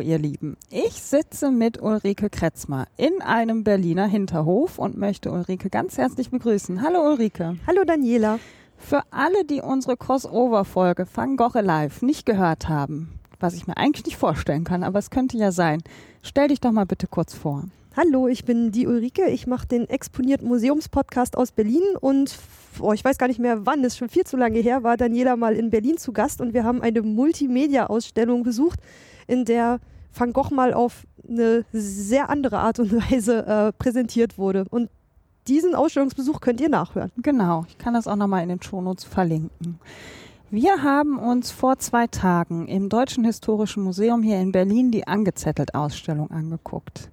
Hallo ihr Lieben, ich sitze mit Ulrike Kretzmer in einem Berliner Hinterhof und möchte Ulrike ganz herzlich begrüßen. Hallo Ulrike. Hallo Daniela. Für alle, die unsere Crossover-Folge Van Gogh Live nicht gehört haben, was ich mir eigentlich nicht vorstellen kann, aber es könnte ja sein, stell dich doch mal bitte kurz vor. Hallo, ich bin die Ulrike. Ich mache den exponierten Museumspodcast aus Berlin und oh, ich weiß gar nicht mehr wann, ist schon viel zu lange her, war Daniela mal in Berlin zu Gast und wir haben eine Multimedia-Ausstellung besucht, in der Van Gogh mal auf eine sehr andere Art und Weise äh, präsentiert wurde. Und diesen Ausstellungsbesuch könnt ihr nachhören. Genau, ich kann das auch nochmal in den Shownotes verlinken. Wir haben uns vor zwei Tagen im Deutschen Historischen Museum hier in Berlin die Angezettelt-Ausstellung angeguckt.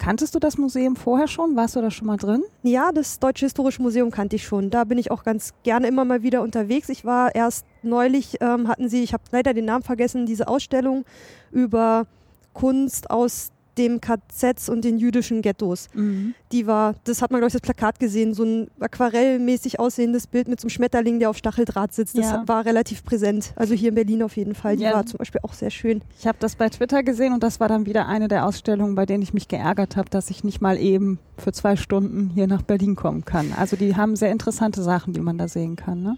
Kanntest du das Museum vorher schon? Warst du da schon mal drin? Ja, das Deutsche Historische Museum kannte ich schon. Da bin ich auch ganz gerne immer mal wieder unterwegs. Ich war erst neulich, ähm, hatten sie, ich habe leider den Namen vergessen, diese Ausstellung über Kunst aus dem KZ und den jüdischen Ghettos. Mhm. Die war, das hat man, glaube ich, das Plakat gesehen, so ein aquarellmäßig aussehendes Bild mit so einem Schmetterling, der auf Stacheldraht sitzt. Das ja. war relativ präsent. Also hier in Berlin auf jeden Fall. Die ja. war zum Beispiel auch sehr schön. Ich habe das bei Twitter gesehen und das war dann wieder eine der Ausstellungen, bei denen ich mich geärgert habe, dass ich nicht mal eben für zwei Stunden hier nach Berlin kommen kann. Also die haben sehr interessante Sachen, die man da sehen kann. Ne?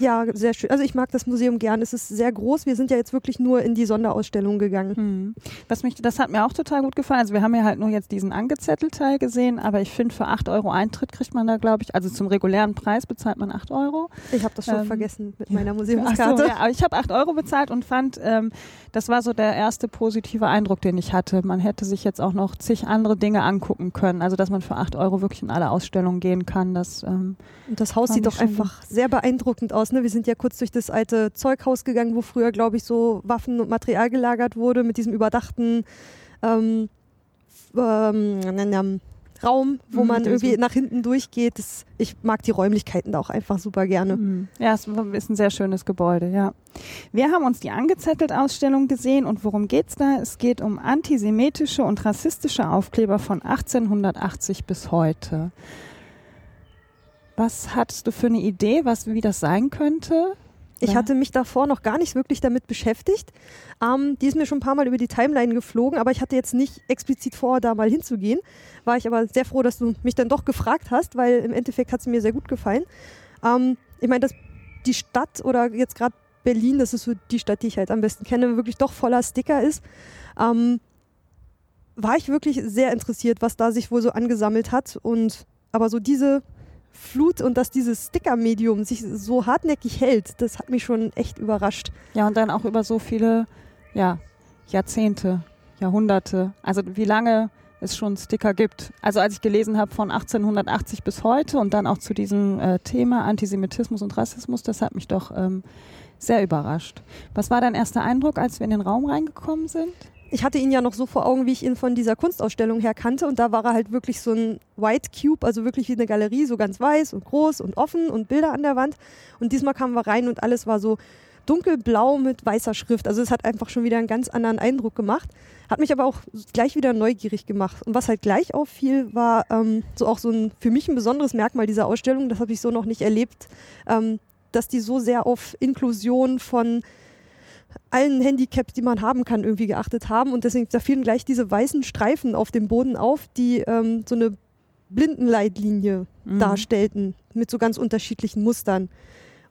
Ja, sehr schön. Also ich mag das Museum gern. Es ist sehr groß. Wir sind ja jetzt wirklich nur in die Sonderausstellung gegangen. Hm. Was mich, das hat mir auch total gut gefallen. Also wir haben ja halt nur jetzt diesen Angezettelteil gesehen, aber ich finde für 8 Euro Eintritt kriegt man da, glaube ich, also zum regulären Preis bezahlt man 8 Euro. Ich habe das schon ähm, vergessen mit meiner Museumskarte. So, ja, aber ich habe 8 Euro bezahlt und fand, ähm, das war so der erste positive Eindruck, den ich hatte. Man hätte sich jetzt auch noch zig andere Dinge angucken können. Also dass man für 8 Euro wirklich in alle Ausstellungen gehen kann. Das, ähm, und das Haus sieht doch einfach sehr beeindruckend aus. Ne? Wir sind ja kurz durch das alte Zeughaus gegangen, wo früher, glaube ich, so Waffen und Material gelagert wurde, mit diesem überdachten ähm, ähm, Raum, wo mhm, man irgendwie nach hinten durchgeht. Das, ich mag die Räumlichkeiten da auch einfach super gerne. Mhm. Ja, es ist ein sehr schönes Gebäude, ja. Wir haben uns die angezettelt Ausstellung gesehen und worum geht es da? Es geht um antisemitische und rassistische Aufkleber von 1880 bis heute. Was hattest du für eine Idee, was, wie das sein könnte? Ich hatte mich davor noch gar nicht wirklich damit beschäftigt. Ähm, die ist mir schon ein paar Mal über die Timeline geflogen, aber ich hatte jetzt nicht explizit vor, da mal hinzugehen. War ich aber sehr froh, dass du mich dann doch gefragt hast, weil im Endeffekt hat sie mir sehr gut gefallen. Ähm, ich meine, dass die Stadt oder jetzt gerade Berlin, das ist so die Stadt, die ich halt am besten kenne, wirklich doch voller Sticker ist. Ähm, war ich wirklich sehr interessiert, was da sich wohl so angesammelt hat. Und aber so diese Flut und dass dieses Sticker-Medium sich so hartnäckig hält, das hat mich schon echt überrascht. Ja, und dann auch über so viele ja, Jahrzehnte, Jahrhunderte. Also wie lange es schon Sticker gibt. Also als ich gelesen habe von 1880 bis heute und dann auch zu diesem äh, Thema Antisemitismus und Rassismus, das hat mich doch ähm, sehr überrascht. Was war dein erster Eindruck, als wir in den Raum reingekommen sind? Ich hatte ihn ja noch so vor Augen, wie ich ihn von dieser Kunstausstellung her kannte. Und da war er halt wirklich so ein White Cube, also wirklich wie eine Galerie, so ganz weiß und groß und offen und Bilder an der Wand. Und diesmal kamen wir rein und alles war so dunkelblau mit weißer Schrift. Also es hat einfach schon wieder einen ganz anderen Eindruck gemacht. Hat mich aber auch gleich wieder neugierig gemacht. Und was halt gleich auffiel, war ähm, so auch so ein für mich ein besonderes Merkmal dieser Ausstellung. Das habe ich so noch nicht erlebt, ähm, dass die so sehr auf Inklusion von allen Handicaps, die man haben kann, irgendwie geachtet haben. Und deswegen, da fielen gleich diese weißen Streifen auf dem Boden auf, die ähm, so eine Blindenleitlinie mhm. darstellten, mit so ganz unterschiedlichen Mustern.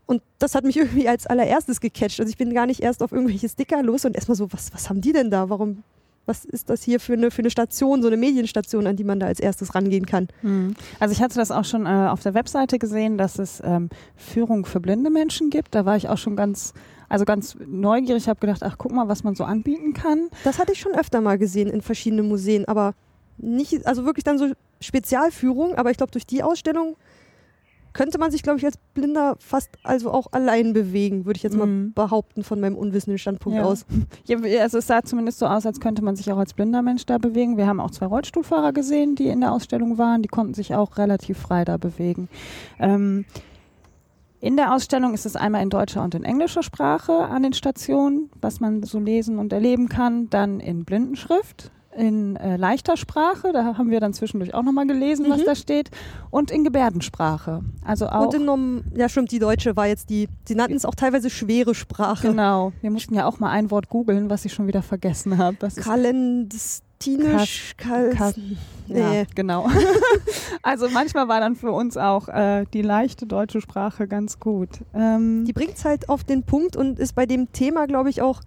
Und das hat mich irgendwie als allererstes gecatcht. Also ich bin gar nicht erst auf irgendwelche Sticker los und erstmal so, was, was haben die denn da? Warum, was ist das hier für eine, für eine Station, so eine Medienstation, an die man da als erstes rangehen kann? Mhm. Also ich hatte das auch schon äh, auf der Webseite gesehen, dass es ähm, Führung für blinde Menschen gibt. Da war ich auch schon ganz also ganz neugierig, habe gedacht, ach guck mal, was man so anbieten kann. Das hatte ich schon öfter mal gesehen in verschiedenen Museen, aber nicht, also wirklich dann so Spezialführung, aber ich glaube, durch die Ausstellung könnte man sich, glaube ich, als Blinder fast also auch allein bewegen, würde ich jetzt mal Mhm. behaupten von meinem unwissenden Standpunkt Ja. aus. Ja, also es sah zumindest so aus, als könnte man sich auch als blinder Mensch da bewegen. Wir haben auch zwei Rollstuhlfahrer gesehen, die in der Ausstellung waren. Die konnten sich auch relativ frei da bewegen. Ähm, in der Ausstellung ist es einmal in deutscher und in englischer Sprache an den Stationen, was man so lesen und erleben kann. Dann in Blindenschrift, in äh, leichter Sprache, da haben wir dann zwischendurch auch nochmal gelesen, was Mhm. da steht. Und in Gebärdensprache. Also auch. Und in Norm ja stimmt, die Deutsche war jetzt die, sie nannten es auch teilweise schwere Sprache. Genau. Wir mussten ja auch mal ein Wort googeln, was ich schon wieder vergessen habe. Das Kal Kas- Ja, nee. genau. also manchmal war dann für uns auch äh, die leichte deutsche Sprache ganz gut. Ähm, Die bringt es halt auf den Punkt und ist bei dem Thema, glaube ich, auch.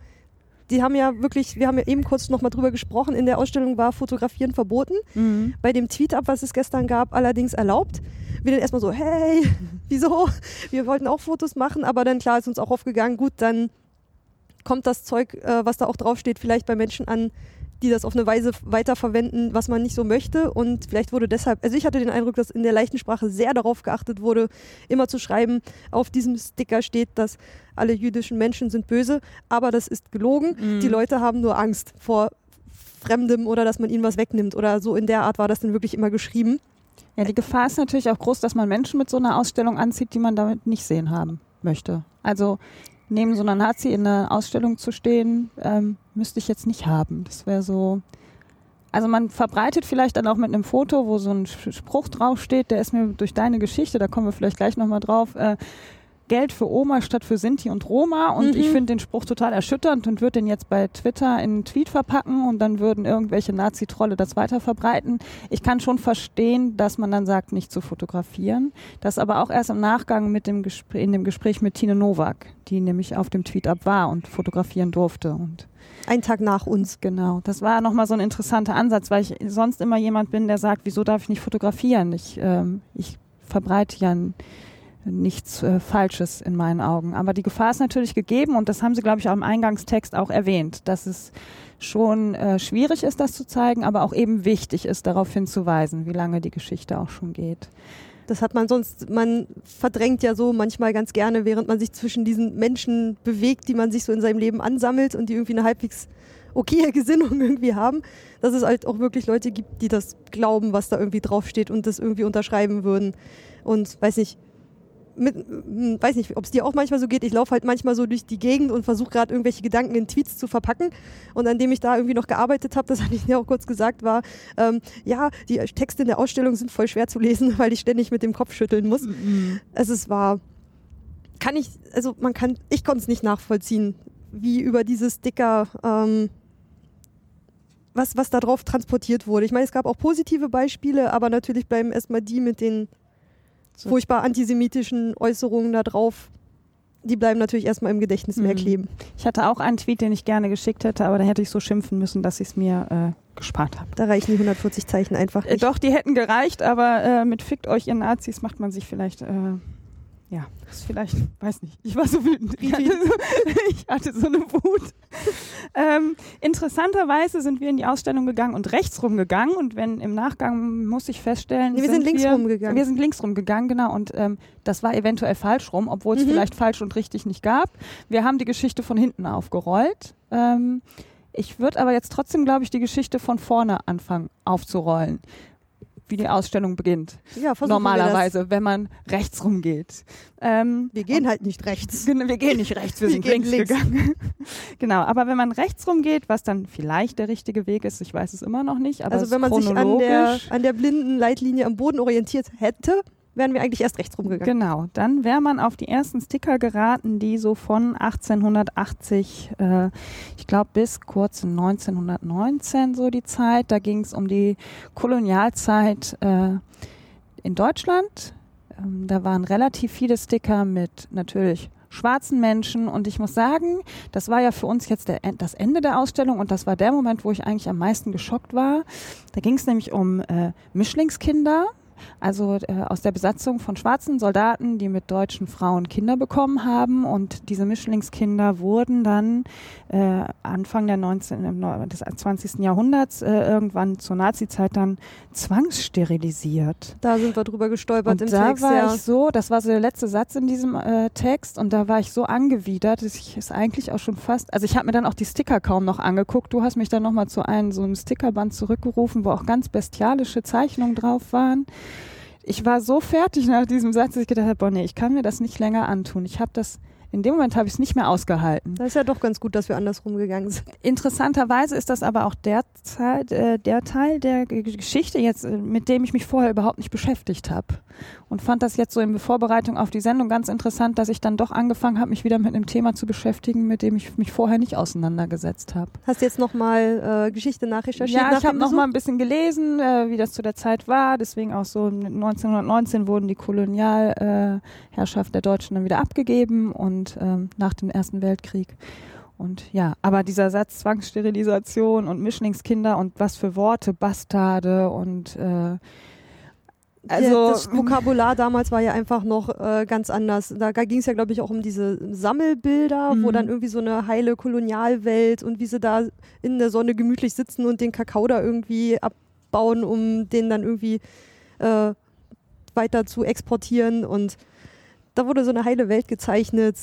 Die haben ja wirklich, wir haben ja eben kurz nochmal drüber gesprochen, in der Ausstellung war Fotografieren verboten. mhm. Bei dem Tweet-Up, was es gestern gab, allerdings erlaubt. Wir dann erstmal so, hey, wieso? Wir wollten auch Fotos machen, aber dann klar ist uns auch aufgegangen, gut, dann kommt das Zeug, äh, was da auch draufsteht, vielleicht bei Menschen an, die das auf eine Weise weiterverwenden, was man nicht so möchte. Und vielleicht wurde deshalb, also ich hatte den Eindruck, dass in der leichten Sprache sehr darauf geachtet wurde, immer zu schreiben, auf diesem Sticker steht, dass alle jüdischen Menschen sind böse, aber das ist gelogen. Mhm. Die Leute haben nur Angst vor Fremdem oder dass man ihnen was wegnimmt oder so in der Art war das dann wirklich immer geschrieben. Ja, die Gefahr ist natürlich auch groß, dass man Menschen mit so einer Ausstellung anzieht, die man damit nicht sehen haben möchte. Also neben so einer Nazi in einer Ausstellung zu stehen, ähm, müsste ich jetzt nicht haben. Das wäre so. Also man verbreitet vielleicht dann auch mit einem Foto, wo so ein Spruch draufsteht, der ist mir durch deine Geschichte, da kommen wir vielleicht gleich nochmal drauf, äh, Geld für Oma statt für Sinti und Roma. Und Mhm. ich finde den Spruch total erschütternd und würde den jetzt bei Twitter in einen Tweet verpacken und dann würden irgendwelche Nazi-Trolle das weiter verbreiten. Ich kann schon verstehen, dass man dann sagt, nicht zu fotografieren. Das aber auch erst im Nachgang mit dem Gespr in dem Gespräch mit Tine Nowak, die nämlich auf dem Tweet ab war und fotografieren durfte. Und Ein Tag nach uns. genau, das war nochmal so ein interessanter Ansatz, weil ich sonst immer jemand bin, der sagt, wieso darf ich nicht fotografieren? Ich, ähm, ich verbreite ja n- nichts äh, Falsches in meinen Augen. Aber die Gefahr ist natürlich gegeben und das haben Sie, glaube ich, auch im Eingangstext auch erwähnt, dass es schon äh, schwierig ist, das zu zeigen, aber auch eben wichtig ist, darauf hinzuweisen, wie lange die Geschichte auch schon geht. Das hat man sonst, man verdrängt ja so manchmal ganz gerne, während man sich zwischen diesen Menschen bewegt, die man sich so in seinem Leben ansammelt und die irgendwie eine halbwegs okaye Gesinnung irgendwie haben, dass es halt auch wirklich Leute gibt, die das glauben, was da irgendwie draufsteht und das irgendwie unterschreiben würden. Und weiß nicht, mit, m, weiß nicht, ob es dir auch manchmal so geht. Ich laufe halt manchmal so durch die Gegend und versuche gerade irgendwelche Gedanken in Tweets zu verpacken. Und an dem ich da irgendwie noch gearbeitet habe, das hatte ich dir auch kurz gesagt, war, ähm, ja, die Texte in der Ausstellung sind voll schwer zu lesen, weil ich ständig mit dem Kopf schütteln muss. Es ist wahr. Kann ich, also man kann, ich konnte es nicht nachvollziehen, wie über diese Sticker, ähm, was, was da drauf transportiert wurde. Ich meine, es gab auch positive Beispiele, aber natürlich bleiben erstmal die mit den So. furchtbar antisemitischen Äußerungen da drauf. Die bleiben natürlich erstmal im Gedächtnis mehr Mhm. kleben. Ich hatte auch einen Tweet, den ich gerne geschickt hätte, aber da hätte ich so schimpfen müssen, dass ich es mir äh, gespart habe. Da reichen die 140 Zeichen einfach Äh, nicht. doch, die hätten gereicht, aber äh, mit Fickt euch ihr Nazis macht man sich vielleicht, äh, ja, das ist vielleicht, weiß nicht, ich war so wütend. Ich hatte so, ich hatte so eine Wut. Ähm, interessanterweise sind wir in die Ausstellung gegangen und rechts rumgegangen und wenn im Nachgang muss ich feststellen, Nee, wir sind links rumgegangen. Wir sind links rumgegangen, genau, und ähm, das war eventuell falsch rum, obwohl es Mhm. vielleicht falsch und richtig nicht gab. Wir haben die Geschichte von hinten aufgerollt. Ähm, ich würde aber jetzt trotzdem, glaube ich, die Geschichte von vorne anfangen aufzurollen, wie die Ausstellung beginnt. ja, Normalerweise, wenn man rechts rumgeht. Ähm, Wir, gehen halt nicht rechts. Wir gehen nicht rechts, wir, Wir sind links, links. gegangen. genau, aber wenn man rechts rumgeht, was dann vielleicht der richtige Weg ist, ich weiß es immer noch nicht, aber Also wenn man sich an der, an der blinden Leitlinie am Boden orientiert hätte, wären wir eigentlich erst rechts rumgegangen. Genau, dann wäre man auf die ersten Sticker geraten, die so von 1880, äh, ich glaube bis kurz in 1919 so die Zeit. Da ging es um die Kolonialzeit äh, in Deutschland. Ähm, da waren relativ viele Sticker mit natürlich schwarzen Menschen und ich muss sagen, das war ja für uns jetzt der, das Ende der Ausstellung und das war der Moment, wo ich eigentlich am meisten geschockt war. Da ging es nämlich um äh, Mischlingskinder also äh, aus der Besatzung von schwarzen Soldaten, die mit deutschen Frauen Kinder bekommen haben. Und diese Mischlingskinder wurden dann äh, Anfang der 19, des 20. Jahrhunderts äh, irgendwann zur Nazizeit dann zwangssterilisiert. Da sind wir drüber gestolpert und im da Text. war ja. ich so, das war so der letzte Satz in diesem äh, Text und da war ich so angewidert, dass ich es eigentlich auch schon fast, also ich habe mir dann auch die Sticker kaum noch angeguckt. Du hast mich dann nochmal zu einem so einem Stickerband zurückgerufen, wo auch ganz bestialische Zeichnungen drauf waren. Ich war so fertig nach diesem Satz, dass ich gedacht habe, boah, nee, ich kann mir das nicht länger antun. Ich habe das in dem Moment habe ich es nicht mehr ausgehalten. Das ist ja doch ganz gut, dass wir andersrum gegangen sind. Interessanterweise ist das aber auch der, Zeit, äh, der Teil der Geschichte jetzt, äh, mit dem ich mich vorher überhaupt nicht beschäftigt habe. Und fand das jetzt so in Vorbereitung auf die Sendung ganz interessant, dass ich dann doch angefangen habe, mich wieder mit einem Thema zu beschäftigen, mit dem ich mich vorher nicht auseinandergesetzt habe. Hast du jetzt nochmal äh, Geschichte nachrecherchiert? Ja, nach ich habe dem noch Besuch? mal ein bisschen gelesen, äh, wie das zu der Zeit war. Deswegen auch so 1919 wurden die Kolonialherrschaft äh, der Deutschen dann wieder abgegeben und ähm, nach dem Ersten Weltkrieg. Und ja, aber dieser Satz Zwangssterilisation und Mischlingskinder und was für Worte, Bastarde und äh, also das Vokabular damals war ja einfach noch äh, ganz anders. Da ging es ja, glaube ich, auch um diese Sammelbilder, wo Mhm. dann irgendwie so eine heile Kolonialwelt und wie sie da in der Sonne gemütlich sitzen und den Kakao da irgendwie abbauen, um den dann irgendwie äh, weiter zu exportieren. Und da wurde so eine heile Welt gezeichnet,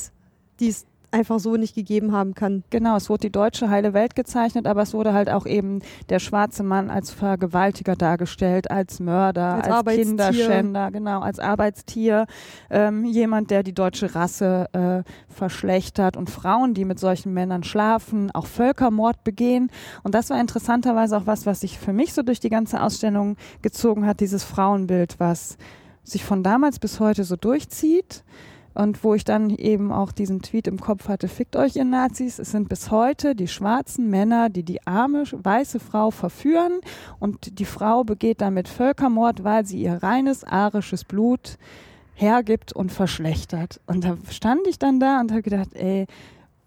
die es einfach so nicht gegeben haben kann. Genau, es wurde die deutsche heile Welt gezeichnet, aber es wurde halt auch eben der schwarze Mann als Vergewaltiger dargestellt, als Mörder, Als als. Kinderschänder, genau, als Arbeitstier, ähm, jemand, der die deutsche Rasse äh, verschlechtert und Frauen, die mit solchen Männern schlafen, auch Völkermord begehen. Und das war interessanterweise auch was, was sich für mich so durch die ganze Ausstellung gezogen hat, dieses Frauenbild, was sich von damals bis heute so durchzieht. Und wo ich dann eben auch diesen Tweet im Kopf hatte, fickt euch ihr Nazis, es sind bis heute die schwarzen Männer, die die arme weiße Frau verführen und die Frau begeht damit Völkermord, weil sie ihr reines arisches Blut hergibt und verschlechtert. Und da stand ich dann da und habe gedacht, ey,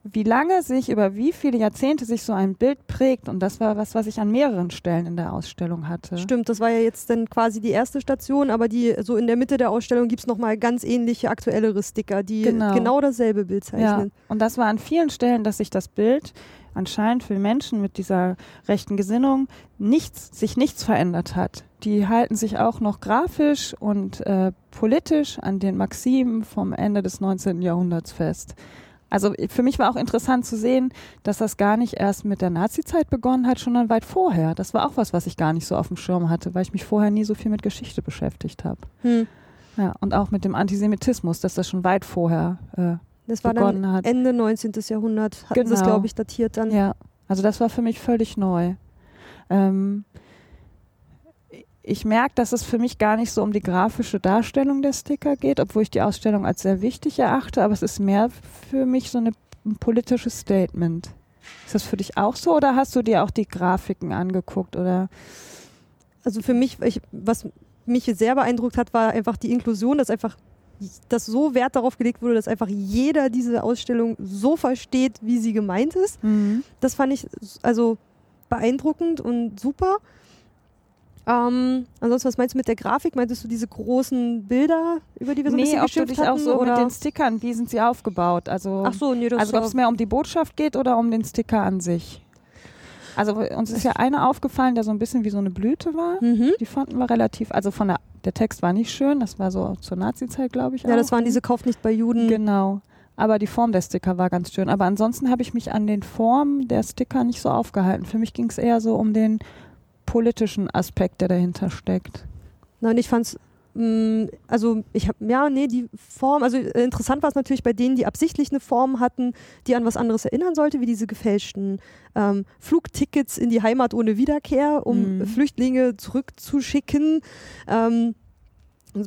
wie lange sich, über wie viele Jahrzehnte sich so ein Bild prägt. Und das war was, was ich an mehreren Stellen in der Ausstellung hatte. Stimmt, das war ja jetzt dann quasi die erste Station, aber die so in der Mitte der Ausstellung gibt es nochmal ganz ähnliche, aktuellere Sticker, die genau, Genau. dasselbe Bild Ja, zeichnen. und das war an vielen Stellen, dass sich das Bild anscheinend für Menschen mit dieser rechten Gesinnung nichts, sich nichts verändert hat. Die halten sich auch noch grafisch und äh, politisch an den Maximen vom Ende des 19. Jahrhunderts fest. Also für mich war auch interessant zu sehen, dass das gar nicht erst mit der Nazizeit begonnen hat, sondern weit vorher. Das war auch was, was ich gar nicht so auf dem Schirm hatte, weil ich mich vorher nie so viel mit Geschichte beschäftigt habe. Hm. Ja, und auch mit dem Antisemitismus, dass das schon weit vorher äh, Das war begonnen dann hat. Ende 19. Jahrhundert, hatten es, Genau. glaube ich, datiert dann. Ja, also das war für mich völlig neu. Ähm, ich merke, dass es für mich gar nicht so um die grafische Darstellung der Sticker geht, obwohl ich die Ausstellung als sehr wichtig erachte, aber es ist mehr für mich so eine, ein politisches Statement. Ist das für dich auch so oder hast du dir auch die Grafiken angeguckt oder? Also für mich, ich, was mich sehr beeindruckt hat, war einfach die Inklusion, dass einfach dass so Wert darauf gelegt wurde, dass einfach jeder diese Ausstellung so versteht, wie sie gemeint ist. Das fand ich also beeindruckend und super. Ähm, ansonsten, was meinst du mit der Grafik? Meintest du diese großen Bilder, über die wir so ein nee, bisschen ob du geschimpft dich hatten? auch so oder? mit den Stickern, wie sind sie aufgebaut? Also, Ach so, nee, das also ob es mehr um die Botschaft geht oder um den Sticker an sich? Also uns ist ja einer aufgefallen, der so ein bisschen wie so eine Blüte war. Mhm. Die fanden wir relativ, also von der, der Text war nicht schön, das war so zur Nazi-Zeit, glaube ich. Ja, das auch. waren diese Kauf nicht bei Juden. Genau. Aber die Form der Sticker war ganz schön. Aber ansonsten habe ich mich an den Formen der Sticker nicht so aufgehalten. Für mich ging es eher so um den politischen Aspekt, der dahinter steckt. Nein, ich fand's, mh, also ich habe, ja, nee, die Form, also äh, interessant war es natürlich bei denen, die absichtlich eine Form hatten, die an was anderes erinnern sollte, wie diese gefälschten ähm, Flugtickets in die Heimat ohne Wiederkehr, um Mhm. Flüchtlinge zurückzuschicken. Ähm,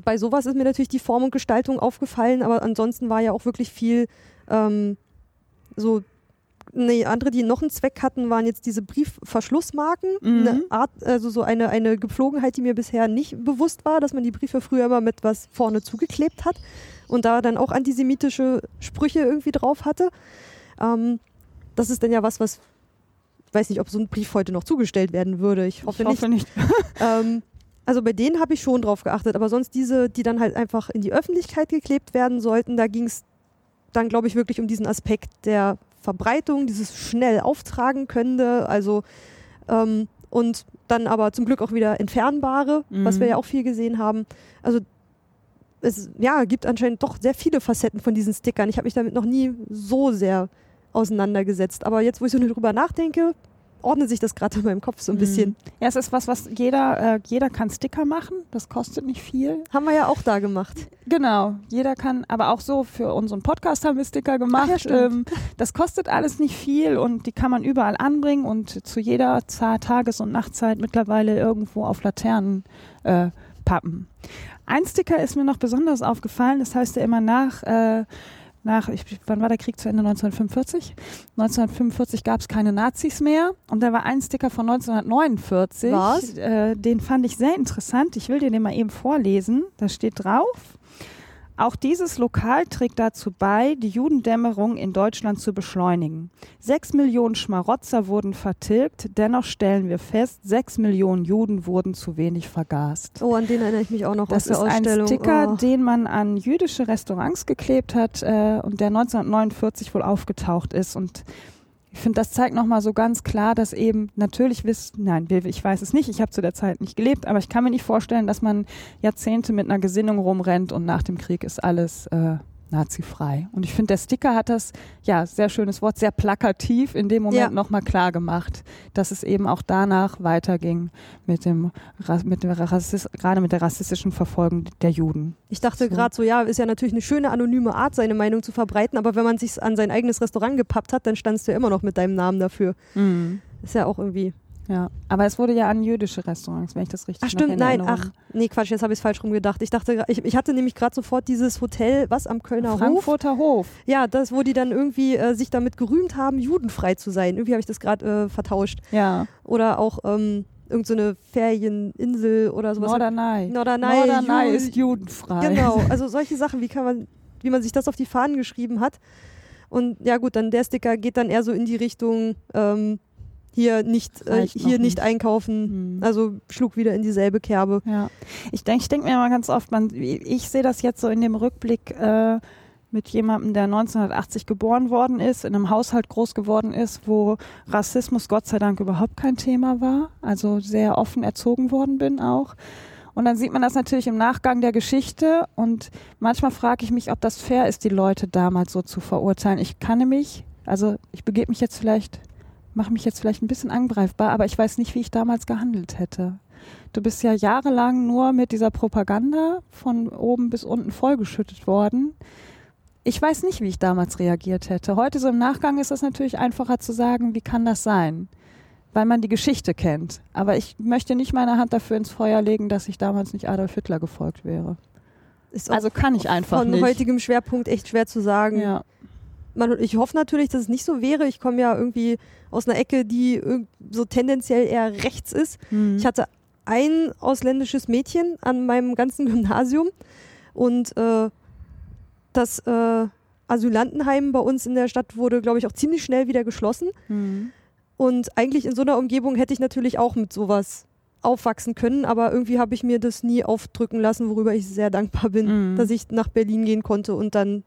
bei sowas ist mir natürlich die Form und Gestaltung aufgefallen, aber ansonsten war ja auch wirklich viel ähm, so Nee, andere, die noch einen Zweck hatten, waren jetzt diese Briefverschlussmarken. Mhm. Eine Art, also so eine, eine Gepflogenheit, die mir bisher nicht bewusst war, dass man die Briefe früher immer mit was vorne zugeklebt hat und da dann auch antisemitische Sprüche irgendwie drauf hatte. Ähm, das ist dann ja was, was ich weiß nicht, ob so ein Brief heute noch zugestellt werden würde. Ich hoffe, ich hoffe nicht. nicht. Ähm, Also bei denen habe ich schon drauf geachtet, aber sonst diese, die dann halt einfach in die Öffentlichkeit geklebt werden sollten, da ging es dann, glaube ich, wirklich um diesen Aspekt der Verbreitung, dieses schnell auftragen könnte, also ähm, und dann aber zum Glück auch wieder entfernbare, mhm. was wir ja auch viel gesehen haben. Also es ja, gibt anscheinend doch sehr viele Facetten von diesen Stickern. Ich habe mich damit noch nie so sehr auseinandergesetzt. Aber jetzt, wo ich so drüber nachdenke, ordnet sich das gerade in meinem Kopf so ein mhm. bisschen. Ja, es ist was, was jeder, äh, jeder kann Sticker machen. Das kostet nicht viel. Haben wir ja auch da gemacht. Genau, jeder kann, aber auch so für unseren Podcast haben wir Sticker gemacht. Ja, ähm, das kostet alles nicht viel und die kann man überall anbringen und zu jeder Tages- und Nachtzeit mittlerweile irgendwo auf Laternen äh, pappen. Ein Sticker ist mir noch besonders aufgefallen, das heißt ja immer nach äh, nach, ich, wann war der Krieg zu Ende? 1945. 1945 gab es keine Nazis mehr und da war ein Sticker von 1949. Was? Äh, den fand ich sehr interessant. Ich will dir den mal eben vorlesen. Da steht drauf. Auch dieses Lokal trägt dazu bei, die Judendämmerung in Deutschland zu beschleunigen. Sechs Millionen Schmarotzer wurden vertilgt, dennoch stellen wir fest, sechs Millionen Juden wurden zu wenig vergast. Oh, an den erinnere ich mich auch noch das aus der Ausstellung. Das ist ein Sticker, oh. den man an jüdische Restaurants geklebt hat äh, und der 1949 wohl aufgetaucht ist und ich finde, das zeigt nochmal so ganz klar, dass eben natürlich wissen, nein, ich weiß es nicht, ich habe zu der Zeit nicht gelebt, aber ich kann mir nicht vorstellen, dass man Jahrzehnte mit einer Gesinnung rumrennt und nach dem Krieg ist alles äh, nazifrei. Und ich finde, der Sticker hat das, ja, sehr schönes Wort, sehr plakativ in dem Moment ja. nochmal klar gemacht, dass es eben auch danach weiterging mit dem, mit dem Rassist, gerade mit der rassistischen Verfolgung der Juden. Ich dachte so. gerade so, ja, ist ja natürlich eine schöne anonyme Art, seine Meinung zu verbreiten, aber wenn man sich an sein eigenes Restaurant gepappt hat, dann standst du ja immer noch mit deinem Namen dafür. Mhm. Ist ja auch irgendwie ja, aber es wurde ja an jüdische Restaurants, wenn ich das richtig Ach stimmt, nein, ach, nee, Quatsch, jetzt habe ich es falsch rum gedacht. Ich dachte, ich, ich hatte nämlich gerade sofort dieses Hotel, was am Kölner Frankfurter Hof. Hof. Ja, das, wo die dann irgendwie äh, sich damit gerühmt haben, judenfrei zu sein. Irgendwie habe ich das gerade äh, vertauscht. Ja. Oder auch ähm, irgendeine so Ferieninsel oder sowas. Norderney. Norderney, Norderney Ju ist judenfrei. Genau, also solche Sachen, wie kann man, wie man sich das auf die Fahnen geschrieben hat. Und ja gut, dann der Sticker geht dann eher so in die Richtung, ähm, hier nicht, äh, hier nicht, einkaufen. Mhm. Also schlug wieder in dieselbe Kerbe. Ja. Ich denke ich denk mir immer ganz oft, man, ich sehe das jetzt so in dem Rückblick äh, mit jemandem, der 1980 geboren worden ist, in einem Haushalt groß geworden ist, wo Rassismus Gott sei Dank überhaupt kein Thema war. Also sehr offen erzogen worden bin auch. Und dann sieht man das natürlich im Nachgang der Geschichte und manchmal frage ich mich, ob das fair ist, die Leute damals so zu verurteilen. Ich kann nämlich, also ich begebe mich jetzt vielleicht mache mich jetzt vielleicht ein bisschen angreifbar, aber ich weiß nicht, wie ich damals gehandelt hätte. Du bist ja jahrelang nur mit dieser Propaganda von oben bis unten vollgeschüttet worden. Ich weiß nicht, wie ich damals reagiert hätte. Heute so im Nachgang ist es natürlich einfacher zu sagen, wie kann das sein? Weil man die Geschichte kennt. Aber ich möchte nicht meine Hand dafür ins Feuer legen, dass ich damals nicht Adolf Hitler gefolgt wäre. also kann ich einfach von nicht. Von heutigem Schwerpunkt echt schwer zu sagen. Ja man, ich hoffe natürlich, dass es nicht so wäre. Ich komme ja irgendwie aus einer Ecke, die so tendenziell eher rechts ist. Mhm. Ich hatte ein ausländisches Mädchen an meinem ganzen Gymnasium und äh, das äh, Asylantenheim bei uns in der Stadt wurde, glaube ich, auch ziemlich schnell wieder geschlossen. Mhm. Und eigentlich in so einer Umgebung hätte ich natürlich auch mit sowas aufwachsen können, aber irgendwie habe ich mir das nie aufdrücken lassen, worüber ich sehr dankbar bin, mhm. dass ich nach Berlin gehen konnte und dann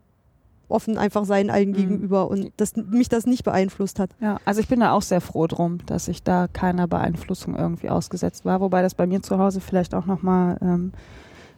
offen einfach sein allen mhm. gegenüber und dass mich das nicht beeinflusst hat. Ja, also ich bin da auch sehr froh drum, dass ich da keiner Beeinflussung irgendwie ausgesetzt war, wobei das bei mir zu Hause vielleicht auch nochmal ähm,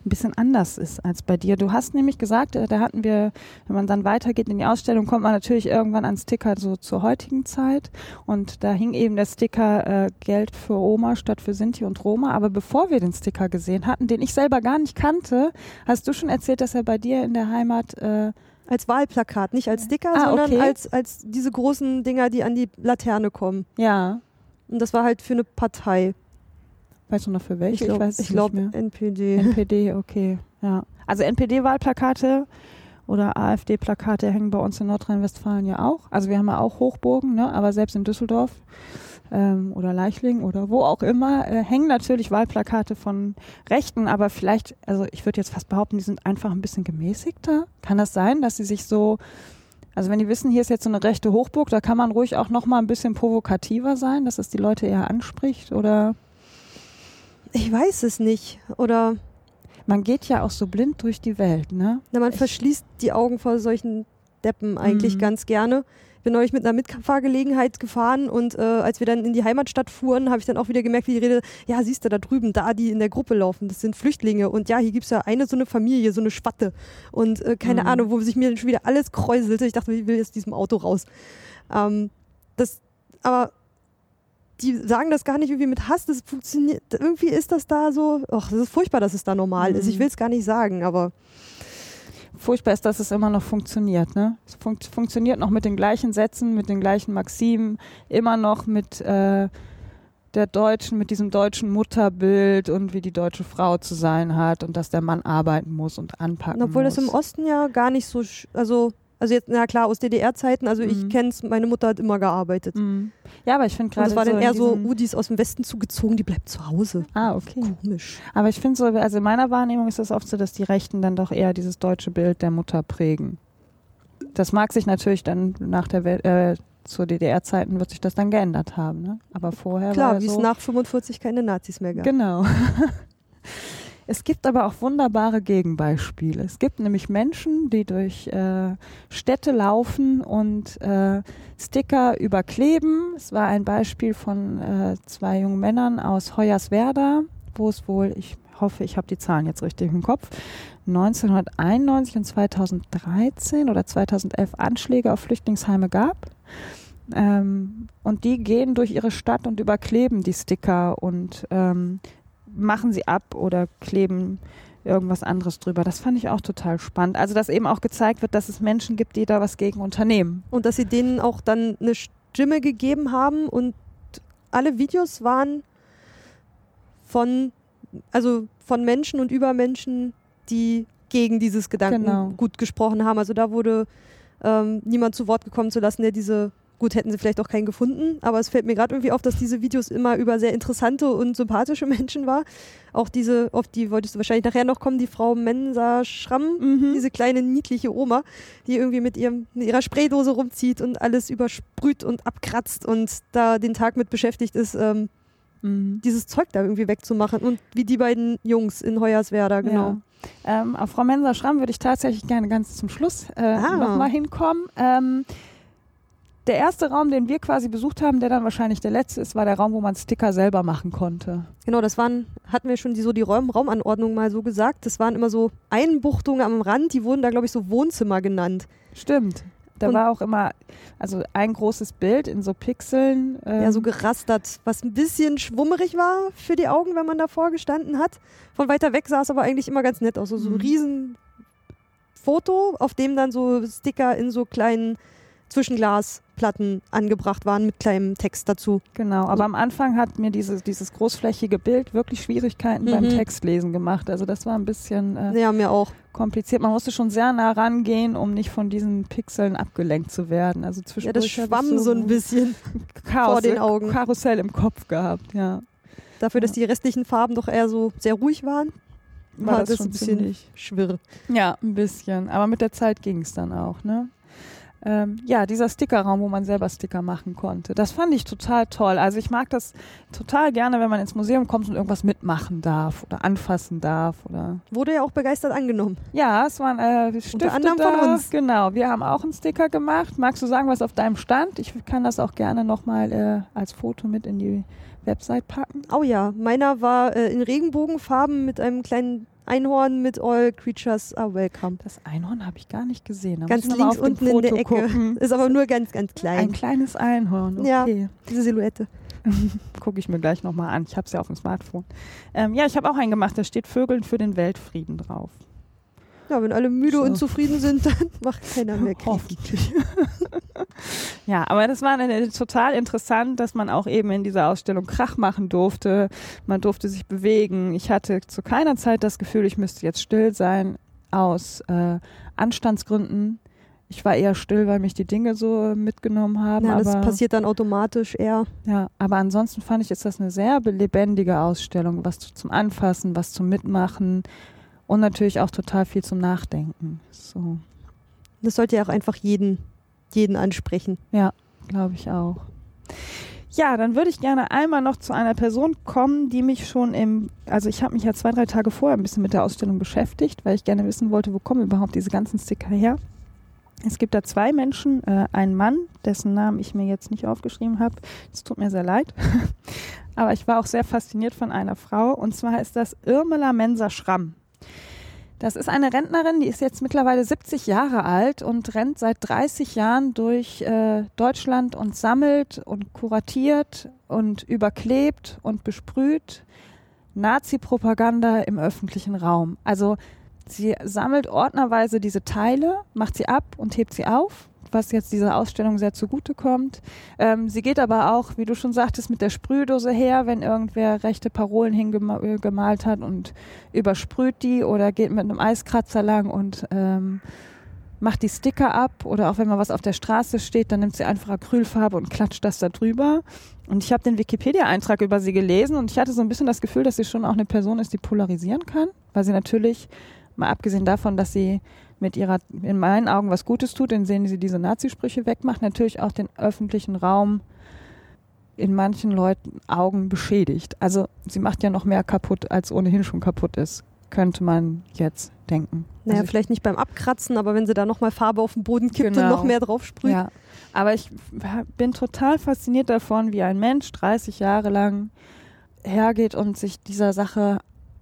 ein bisschen anders ist als bei dir. Du hast nämlich gesagt, äh, da hatten wir, wenn man dann weitergeht in die Ausstellung, kommt man natürlich irgendwann an Sticker so zur heutigen Zeit und da hing eben der Sticker äh, Geld für Oma statt für Sinti und Roma. Aber bevor wir den Sticker gesehen hatten, den ich selber gar nicht kannte, hast du schon erzählt, dass er bei dir in der Heimat äh, als Wahlplakat, nicht als Sticker, ah, sondern okay. als, als diese großen Dinger, die an die Laterne kommen. Ja. Und das war halt für eine Partei. Weißt du noch für welche? Ich, glaub, ich weiß ich glaube NPD. NPD, okay. Ja. Also NPD-Wahlplakate oder AfD-Plakate hängen bei uns in Nordrhein-Westfalen ja auch. Also wir haben ja auch Hochburgen, ne? aber selbst in Düsseldorf ähm, oder Leichling oder wo auch immer, äh, hängen natürlich Wahlplakate von Rechten, aber vielleicht, also ich würde jetzt fast behaupten, die sind einfach ein bisschen gemäßigter. Kann das sein, dass sie sich so, also wenn die wissen, hier ist jetzt so eine rechte Hochburg, da kann man ruhig auch noch mal ein bisschen provokativer sein, dass es die Leute eher anspricht oder? Ich weiß es nicht. Oder Man geht ja auch so blind durch die Welt, ne? na, man Ich- verschließt die Augen vor solchen Deppen eigentlich Mhm. ganz gerne. Bin neulich mit einer Mitfahrgelegenheit gefahren und äh, als wir dann in die Heimatstadt fuhren, habe ich dann auch wieder gemerkt, wie die Rede, ja, siehst du da drüben, da, die in der Gruppe laufen, das sind Flüchtlinge und ja, hier gibt es ja eine so eine Familie, so eine Schwatte und äh, keine Mhm. Ahnung, wo sich mir dann schon wieder alles kräuselte. Ich dachte, ich will jetzt diesem Auto raus. Ähm, das, aber die sagen das gar nicht irgendwie mit Hass, das funktioniert, irgendwie ist das da so, ach, das ist furchtbar, dass es da normal ist. Mhm. Ich will es gar nicht sagen, aber Furchtbar ist, dass es immer noch funktioniert, ne? Es funkt, funktioniert noch mit den gleichen Sätzen, mit den gleichen Maximen, immer noch mit äh, der deutschen, mit diesem deutschen Mutterbild und wie die deutsche Frau zu sein hat und dass der Mann arbeiten muss und anpacken Obwohl muss. das im Osten ja gar nicht so, also, also jetzt, na klar, aus DDR-Zeiten, also ich Mhm. kenn's, meine Mutter hat immer gearbeitet. Mhm. Ja, aber ich finde gerade es war so dann eher so, uh, die ist aus dem Westen zugezogen, die bleibt zu Hause. Ah, okay. Komisch. Aber ich finde so, also in meiner Wahrnehmung ist es oft so, dass die Rechten dann doch eher dieses deutsche Bild der Mutter prägen. Das mag sich natürlich dann nach der Welt, äh, zu DDR-Zeiten wird sich das dann geändert haben, ne? Aber vorher war Klar, ja wie es so, nach 45 keine Nazis mehr gab. Genau. Es gibt aber auch wunderbare Gegenbeispiele. Es gibt nämlich Menschen, die durch äh, Städte laufen und äh, Sticker überkleben. Es war ein Beispiel von äh, zwei jungen Männern aus Hoyerswerda, wo es wohl, ich hoffe, ich habe die Zahlen jetzt richtig im Kopf, 1991 und 2013 oder 2011 Anschläge auf Flüchtlingsheime gab. Ähm, und die gehen durch ihre Stadt und überkleben die Sticker und ähm, machen sie ab oder kleben irgendwas anderes drüber. Das fand ich auch total spannend. Also, dass eben auch gezeigt wird, dass es Menschen gibt, die da was gegen unternehmen. Und dass sie denen auch dann eine Stimme gegeben haben und alle Videos waren von, also von Menschen und über Menschen, die gegen dieses Gedanken Genau. gut gesprochen haben. Also da wurde ähm, niemand zu Wort gekommen zu lassen, der diese, gut, hätten sie vielleicht auch keinen gefunden, aber es fällt mir gerade irgendwie auf, dass diese Videos immer über sehr interessante und sympathische Menschen war. Auch diese, auf die wolltest du wahrscheinlich nachher noch kommen, die Frau Mensa Schramm, Mhm. diese kleine niedliche Oma, die irgendwie mit, ihrem, mit ihrer Spraydose rumzieht und alles übersprüht und abkratzt und da den Tag mit beschäftigt ist, ähm, Mhm. dieses Zeug da irgendwie wegzumachen. Und wie die beiden Jungs in Hoyerswerda, genau. Ja. Ähm, auf Frau Mensa Schramm würde ich tatsächlich gerne ganz zum Schluss äh, Ah. nochmal hinkommen. Ähm, der erste Raum, den wir quasi besucht haben, der dann wahrscheinlich der letzte ist, war der Raum, wo man Sticker selber machen konnte. Genau, das waren, hatten wir schon die, so die Raum, Raumanordnung mal so gesagt. Das waren immer so Einbuchtungen am Rand, die wurden da, glaube ich, so Wohnzimmer genannt. Stimmt. Da Und- war auch immer, also ein großes Bild in so Pixeln. Ähm, Ja, so gerastert, was ein bisschen schwummerig war für die Augen, wenn man davor gestanden hat. Von weiter weg sah es aber eigentlich immer ganz nett aus. So, so ein Mhm. riesen Foto, auf dem dann so Sticker in so kleinen Zwischenglasplatten angebracht waren mit kleinem Text dazu. Genau, aber am Anfang hat mir dieses, dieses großflächige Bild wirklich Schwierigkeiten beim Mhm. Textlesen gemacht. Also das war ein bisschen äh, Ja, mir auch. kompliziert. Man musste schon sehr nah rangehen, um nicht von diesen Pixeln abgelenkt zu werden. Also Ja, das schwamm so ein bisschen Chaos, vor den Augen. Karussell im Kopf gehabt, ja. dafür, dass die restlichen Farben doch eher so sehr ruhig waren. War War das, das schon ein bisschen-. Schwirr. Ja, ein bisschen. Aber mit der Zeit ging es dann auch, ne? Ähm, ja, dieser Stickerraum, wo man selber Sticker machen konnte. Das fand ich total toll. Also ich mag das total gerne, wenn man ins Museum kommt und irgendwas mitmachen darf oder anfassen darf oder Wurde ja auch begeistert angenommen. Ja, es waren äh, Stifte anderem da. von uns. Genau, wir haben auch einen Sticker gemacht. Magst du sagen, was auf deinem stand? Ich kann das auch gerne nochmal äh, als Foto mit in die Website packen. Oh ja, meiner war äh, in Regenbogenfarben mit einem kleinen Einhorn mit All Creatures are Welcome. Das Einhorn habe ich gar nicht gesehen. Da Ganz links unten in der Ecke. Gucken. Ist aber nur ganz, ganz Ein klein. kleines Einhorn, Ja. okay. Diese Silhouette. Gucke ich mir gleich nochmal an. Ich habe es ja auf dem Smartphone. Ähm, ja, ich habe auch einen gemacht, da steht Vögeln für den Weltfrieden drauf. Ja, wenn alle müde So. und zufrieden sind, dann macht keiner mehr Krieg. Hoffentlich. Ja, aber das war total interessant, dass man auch eben in dieser Ausstellung Krach machen durfte. Man durfte sich bewegen. Ich hatte zu keiner Zeit das Gefühl, ich müsste jetzt still sein aus äh, Anstandsgründen. Ich war eher still, weil mich die Dinge so mitgenommen haben. Ja, das passiert dann automatisch eher. ja, aber ansonsten fand ich, ist das eine sehr lebendige Ausstellung. Was zu- zum Anfassen, was zum Mitmachen und natürlich auch total viel zum Nachdenken. So. Das sollte ja auch einfach jeden, jeden ansprechen. Glaube ich auch. Ja, dann würde ich gerne einmal noch zu einer Person kommen, die mich schon im, also ich habe mich ja zwei, drei Tage vorher ein bisschen mit der Ausstellung beschäftigt, weil ich gerne wissen wollte, wo kommen überhaupt diese ganzen Sticker her. Es gibt da zwei Menschen, äh, einen Mann, dessen Namen ich mir jetzt nicht aufgeschrieben habe. Es tut mir sehr leid. Aber ich war auch sehr fasziniert von einer Frau. Und zwar ist das Irmela Mensa Schramm. Das ist eine Rentnerin, die ist jetzt mittlerweile 70 Jahre alt und rennt seit 30 Jahren durch äh, Deutschland und sammelt und kuratiert und überklebt und besprüht Nazi-Propaganda im öffentlichen Raum. Also sie sammelt ordnerweise diese Teile, macht sie ab und hebt sie auf was jetzt dieser Ausstellung sehr zugutekommt. Ähm, sie geht aber auch, wie du schon sagtest, mit der Sprühdose her, wenn irgendwer rechte Parolen hingemalt hat und übersprüht die oder geht mit einem Eiskratzer lang und ähm, macht die Sticker ab oder auch wenn mal was auf der Straße steht, dann nimmt sie einfach Acrylfarbe und klatscht das da drüber. Und ich habe den Wikipedia-Eintrag über sie gelesen und ich hatte so ein bisschen das Gefühl, dass sie schon auch eine Person ist, die polarisieren kann, weil sie natürlich, mal abgesehen davon, dass sie mit ihrer, in meinen Augen, was Gutes tut, indem sie diese Nazisprüche wegmacht, natürlich auch den öffentlichen Raum in manchen Leuten Augen beschädigt. Also sie macht ja noch mehr kaputt, als ohnehin schon kaputt ist, könnte man jetzt denken. Naja, also vielleicht nicht beim Abkratzen, aber wenn sie da nochmal Farbe auf den Boden kippt genau. und noch mehr drauf sprüht. Ja, aber ich bin total fasziniert davon, wie ein Mensch 30 Jahre lang hergeht und sich dieser Sache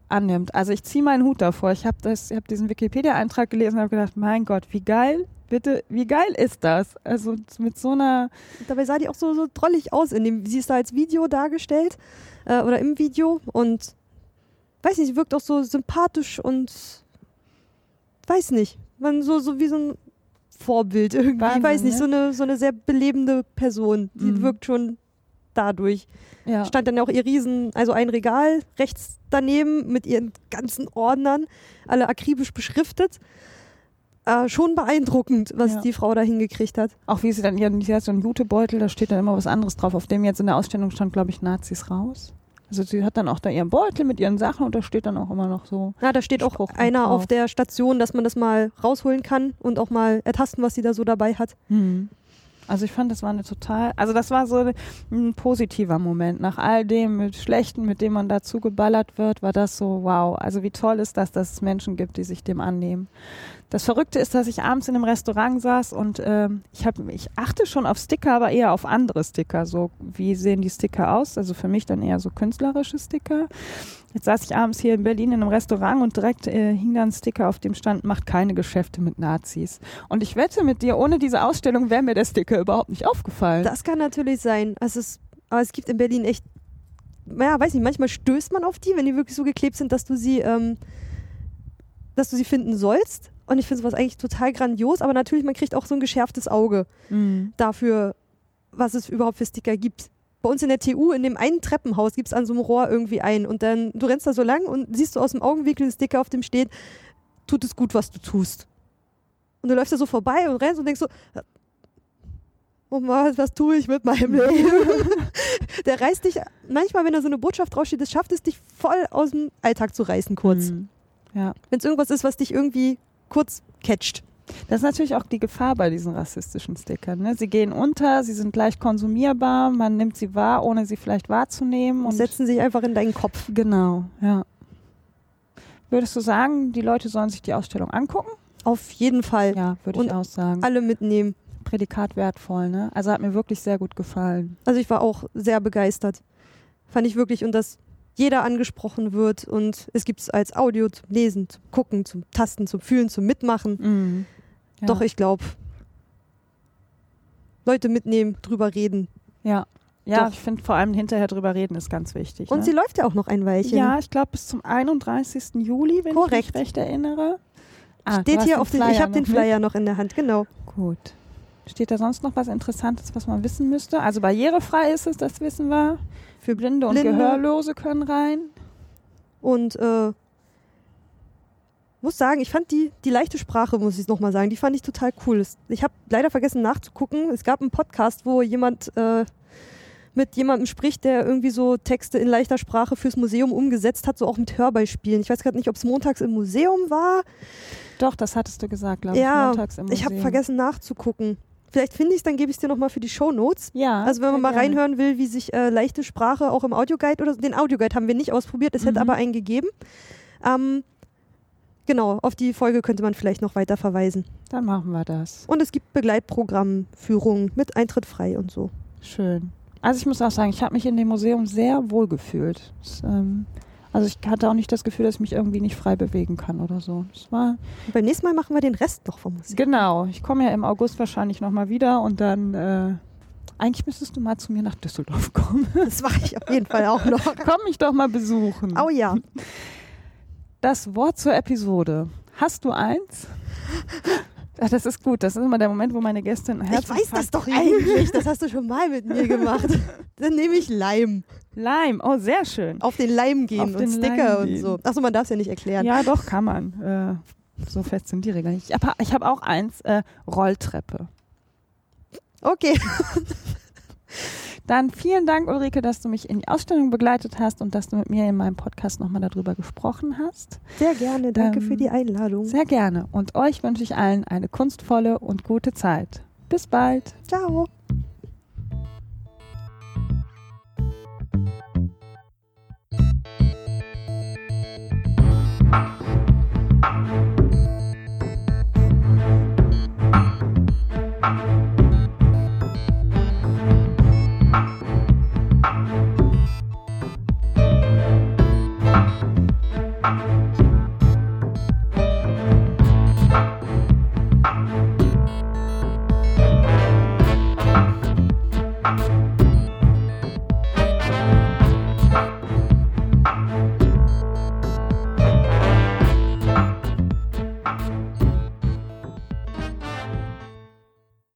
annimmt. Also ich ziehe meinen Hut davor. Ich habe hab diesen Wikipedia-Eintrag gelesen und habe gedacht, mein Gott, wie geil, bitte, wie geil ist das? Also mit so einer... Dabei sah die auch so, so drollig aus. In dem, sie ist da als Video dargestellt äh, oder im Video und weiß nicht, sie wirkt auch so sympathisch und weiß nicht, man so, so wie so ein Vorbild irgendwie. Wahnsinn, ich weiß nicht, ne? so, eine, so eine sehr belebende Person. Die mhm. wirkt schon dadurch. Ja. Stand dann auch ihr Riesen, also ein Regal rechts daneben mit ihren ganzen Ordnern, alle akribisch beschriftet. Äh, schon beeindruckend, was ja. die Frau da hingekriegt hat. Auch wie sie dann ihren, sie hat so einen Jutebeutel, da steht dann immer was anderes drauf, auf dem jetzt in der Ausstellung stand, glaube ich, Nazis raus. Also sie hat dann auch da ihren Beutel mit ihren Sachen und da steht dann auch immer noch so. Ja, da steht Spruch auch einer drauf. auf der Station, dass man das mal rausholen kann und auch mal ertasten, was sie da so dabei hat. Hm. Also ich fand, das war eine total, also das war so ein positiver Moment. Nach all dem mit Schlechten, mit dem man dazu geballert wird, war das so, wow. Also wie toll ist das, dass es Menschen gibt, die sich dem annehmen. Das Verrückte ist, dass ich abends in einem Restaurant saß und äh, ich, hab, ich achte schon auf Sticker, aber eher auf andere Sticker. So, wie sehen die Sticker aus? Also für mich dann eher so künstlerische Sticker. Jetzt saß ich abends hier in Berlin in einem Restaurant und direkt äh, hing da ein Sticker auf dem Stand, macht keine Geschäfte mit Nazis. Und ich wette mit dir, ohne diese Ausstellung wäre mir der Sticker überhaupt nicht aufgefallen. Das kann natürlich sein. Also es, aber es gibt in Berlin echt, naja, weiß nicht, manchmal stößt man auf die, wenn die wirklich so geklebt sind, dass du sie, ähm, dass du sie finden sollst. Und ich finde sowas eigentlich total grandios, aber natürlich, man kriegt auch so ein geschärftes Auge mhm. dafür, was es überhaupt für Sticker gibt. Bei uns in der TU, in dem einen Treppenhaus, gibt es an so einem Rohr irgendwie ein. Und dann, du rennst da so lang und siehst du aus dem Augenwinkel den Sticker, auf dem steht, tut es gut, was du tust. Und du läufst da so vorbei und rennst und denkst so, oh Mann, was tue ich mit meinem Leben? der reißt dich, manchmal, wenn da so eine Botschaft draufsteht, das schafft es dich voll aus dem Alltag zu reißen, kurz. Mhm. Ja. Wenn es irgendwas ist, was dich irgendwie kurz catcht. Das ist natürlich auch die Gefahr bei diesen rassistischen Stickern. Ne? Sie gehen unter, sie sind leicht konsumierbar, man nimmt sie wahr, ohne sie vielleicht wahrzunehmen. Und setzen sich einfach in deinen Kopf. Genau, ja. Würdest du sagen, die Leute sollen sich die Ausstellung angucken? Auf jeden Fall. Ja, würde ich auch sagen. Alle mitnehmen. Prädikat wertvoll, ne? Also hat mir wirklich sehr gut gefallen. Also ich war auch sehr begeistert. Fand ich wirklich und das jeder angesprochen wird und es gibt es als Audio zum Lesen, zum Gucken, zum Tasten, zum Fühlen, zum Mitmachen. Mhm. Ja. Doch ich glaube, Leute mitnehmen, drüber reden. Ja. Ja, Doch. ich finde vor allem hinterher drüber reden ist ganz wichtig. Und ne? sie läuft ja auch noch ein Weilchen. Ja, ich glaube bis zum 31. Juli, wenn Korrekt. ich mich recht erinnere. Ah, Steht hier auf den, ich habe den Flyer noch in der Hand, genau. Gut. Steht da sonst noch was Interessantes, was man wissen müsste? Also barrierefrei ist es, das wissen wir. Für Blinde und Blinde. Gehörlose können rein. Und äh, muss sagen, ich fand die, die leichte Sprache, muss ich nochmal sagen, die fand ich total cool. Ich habe leider vergessen nachzugucken. Es gab einen Podcast, wo jemand äh, mit jemandem spricht, der irgendwie so Texte in leichter Sprache fürs Museum umgesetzt hat, so auch mit Hörbeispielen. Ich weiß gerade nicht, ob es montags im Museum war. Doch, das hattest du gesagt, glaube ich. Ja, montags im Museum. ich habe vergessen nachzugucken. Vielleicht finde ich es, dann gebe ich es dir nochmal für die Show Notes. Ja. Also wenn man mal gerne. reinhören will, wie sich äh, leichte Sprache auch im Audioguide oder so, den Audioguide haben wir nicht ausprobiert, es hätte Mhm. aber einen gegeben. Ähm, genau, auf die Folge könnte man vielleicht noch weiter verweisen. Dann machen wir das. Und es gibt Begleitprogrammführungen mit Eintritt frei und so. Schön. Also ich muss auch sagen, ich habe mich in dem Museum sehr wohl gefühlt. Es, ähm, also ich hatte auch nicht das Gefühl, dass ich mich irgendwie nicht frei bewegen kann oder so. Es war Und beim nächsten Mal machen wir den Rest noch vom Museum. genau. Ich komme ja im August wahrscheinlich noch mal wieder und dann äh, eigentlich müsstest du mal zu mir nach Düsseldorf kommen. Das mache ich auf jeden Fall auch noch. Komm mich doch mal besuchen. Oh ja. Das Wort zur Episode. Hast du eins? Ach, das ist gut. Das ist immer der Moment, wo meine Gästin einen Ich weiß das doch kriegen. eigentlich. Das hast du schon mal mit mir gemacht. Dann nehme ich Leim. Leim. Oh, sehr schön. Auf den Leim gehen Auf und Sticker Leim und gehen. so. Achso, man darf es ja nicht erklären. Ja, doch, kann man. Äh, so fest sind die Regeln ich habe auch eins, äh, Rolltreppe. Okay. Dann vielen Dank, Ulrike, dass du mich in die Ausstellung begleitet hast und dass du mit mir in meinem Podcast nochmal darüber gesprochen hast. Sehr gerne. Danke Ähm, für die Einladung. Sehr gerne. Und euch wünsche ich allen eine kunstvolle und gute Zeit. Bis bald. Ciao.